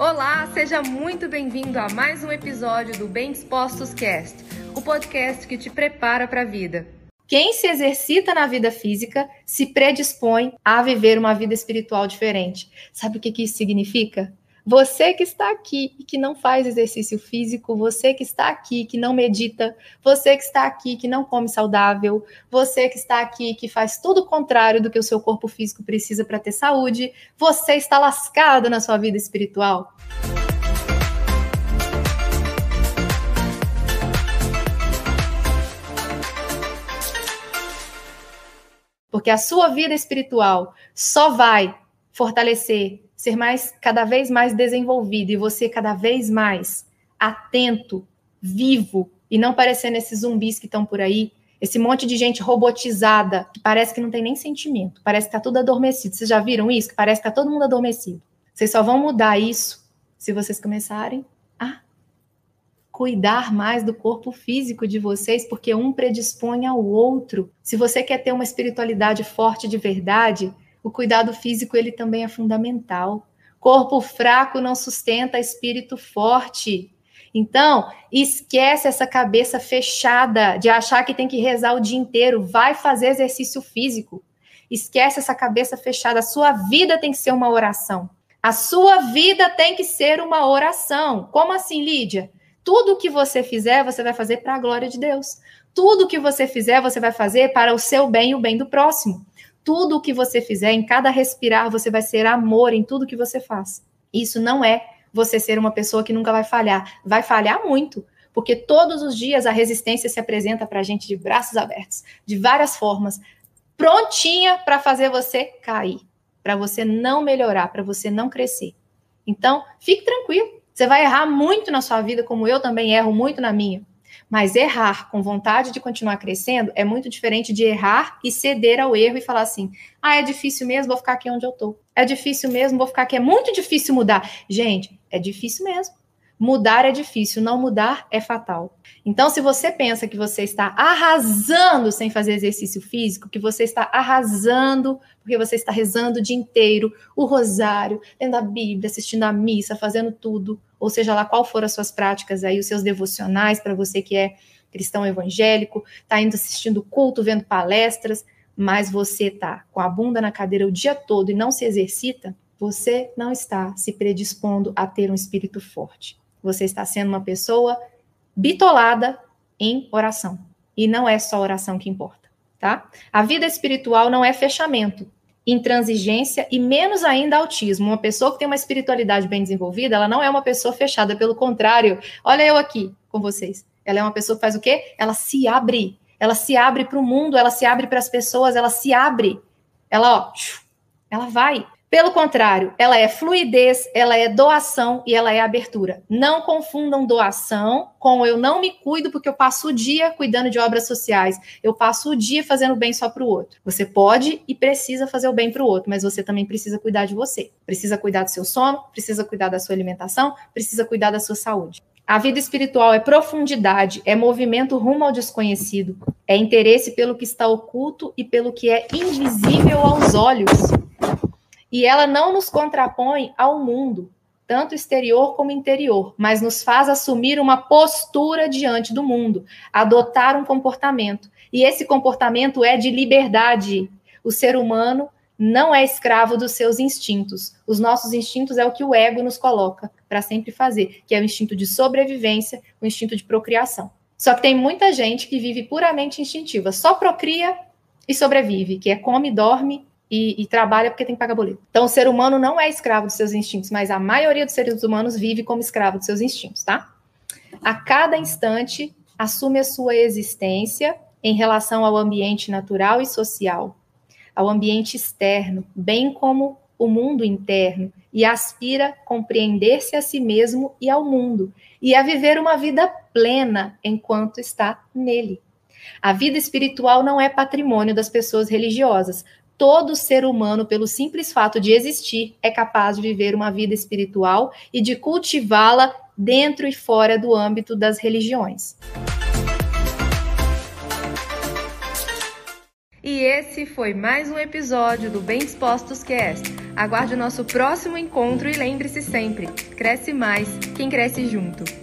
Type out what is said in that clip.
Olá, seja muito bem-vindo a mais um episódio do Bem Dispostos Cast, o podcast que te prepara para a vida. Quem se exercita na vida física se predispõe a viver uma vida espiritual diferente. Sabe o que, que isso significa? Você que está aqui e que não faz exercício físico, você que está aqui que não medita, você que está aqui que não come saudável, você que está aqui que faz tudo o contrário do que o seu corpo físico precisa para ter saúde, você está lascado na sua vida espiritual. Porque a sua vida espiritual só vai fortalecer ser mais cada vez mais desenvolvido e você cada vez mais atento, vivo e não parecendo esses zumbis que estão por aí, esse monte de gente robotizada que parece que não tem nem sentimento, parece que está tudo adormecido. Vocês já viram isso? Parece que está todo mundo adormecido. Vocês só vão mudar isso se vocês começarem a cuidar mais do corpo físico de vocês, porque um predispõe ao outro. Se você quer ter uma espiritualidade forte de verdade, o cuidado físico ele também é fundamental. Corpo fraco não sustenta espírito forte. Então, esquece essa cabeça fechada de achar que tem que rezar o dia inteiro. Vai fazer exercício físico. Esquece essa cabeça fechada. A sua vida tem que ser uma oração. A sua vida tem que ser uma oração. Como assim, Lídia? Tudo que você fizer, você vai fazer para a glória de Deus. Tudo que você fizer, você vai fazer para o seu bem e o bem do próximo tudo o que você fizer, em cada respirar, você vai ser amor em tudo que você faz. Isso não é você ser uma pessoa que nunca vai falhar. Vai falhar muito, porque todos os dias a resistência se apresenta para a gente de braços abertos, de várias formas, prontinha para fazer você cair, para você não melhorar, para você não crescer. Então, fique tranquilo. Você vai errar muito na sua vida, como eu também erro muito na minha. Mas errar com vontade de continuar crescendo é muito diferente de errar e ceder ao erro e falar assim: ah, é difícil mesmo, vou ficar aqui onde eu tô. É difícil mesmo, vou ficar aqui. É muito difícil mudar. Gente, é difícil mesmo. Mudar é difícil, não mudar é fatal. Então, se você pensa que você está arrasando sem fazer exercício físico, que você está arrasando porque você está rezando o dia inteiro, o rosário, lendo a Bíblia, assistindo a missa, fazendo tudo, ou seja lá qual for as suas práticas aí, os seus devocionais para você que é cristão evangélico, está indo assistindo culto, vendo palestras, mas você está com a bunda na cadeira o dia todo e não se exercita, você não está se predispondo a ter um espírito forte. Você está sendo uma pessoa bitolada em oração. E não é só oração que importa, tá? A vida espiritual não é fechamento, intransigência e menos ainda autismo. Uma pessoa que tem uma espiritualidade bem desenvolvida, ela não é uma pessoa fechada, pelo contrário. Olha eu aqui com vocês. Ela é uma pessoa que faz o quê? Ela se abre. Ela se abre para o mundo, ela se abre para as pessoas, ela se abre. Ela, ó, ela vai. Pelo contrário, ela é fluidez, ela é doação e ela é abertura. Não confundam doação com eu não me cuido porque eu passo o dia cuidando de obras sociais. Eu passo o dia fazendo bem só para o outro. Você pode e precisa fazer o bem para o outro, mas você também precisa cuidar de você. Precisa cuidar do seu sono, precisa cuidar da sua alimentação, precisa cuidar da sua saúde. A vida espiritual é profundidade, é movimento rumo ao desconhecido, é interesse pelo que está oculto e pelo que é invisível aos olhos. E ela não nos contrapõe ao mundo, tanto exterior como interior, mas nos faz assumir uma postura diante do mundo, adotar um comportamento. E esse comportamento é de liberdade. O ser humano não é escravo dos seus instintos. Os nossos instintos é o que o ego nos coloca para sempre fazer, que é o instinto de sobrevivência, o instinto de procriação. Só que tem muita gente que vive puramente instintiva, só procria e sobrevive, que é come, dorme e, e, trabalha porque tem que pagar boleto. Então, o ser humano não é escravo dos seus instintos, mas a maioria dos seres humanos vive como escravo dos seus instintos, tá? A cada instante, assume a sua existência em relação ao ambiente natural e social, ao ambiente externo, bem como o mundo interno, e aspira compreender-se a si mesmo e ao mundo, e a viver uma vida plena enquanto está nele. A vida espiritual não é patrimônio das pessoas religiosas, todo ser humano, pelo simples fato de existir, é capaz de viver uma vida espiritual e de cultivá-la dentro e fora do âmbito das religiões. E esse foi mais um episódio do Bem Dispostos Cast. Aguarde o nosso próximo encontro e lembre-se sempre: cresce mais quem cresce junto.